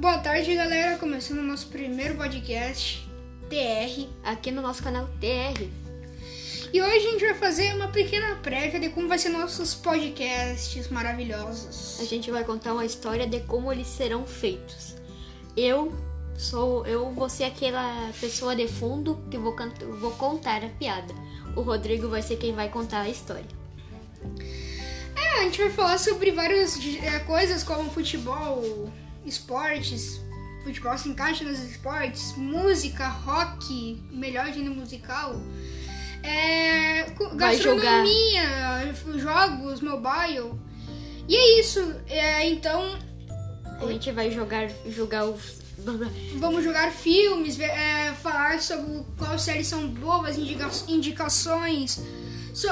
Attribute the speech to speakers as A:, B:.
A: Boa tarde, galera. Começando o nosso primeiro podcast, TR.
B: aqui no nosso canal TR.
A: E hoje a gente vai fazer uma pequena prévia de como vai ser nossos podcasts maravilhosos.
B: A gente vai contar uma história de como eles serão feitos. Eu sou, eu vou ser aquela pessoa de fundo que vou, cant- vou contar a piada. O Rodrigo vai ser quem vai contar a história.
A: É, a gente vai falar sobre várias é, coisas como futebol, esportes. Futebol se encaixa nos esportes, música, rock, melhor gênero musical. É, gastronomia, jogos, mobile. E é isso. É, então,
B: A gente vai jogar, jogar os.
A: Vamos jogar filmes, é, falar sobre quais séries são boas, indica- indicações. so-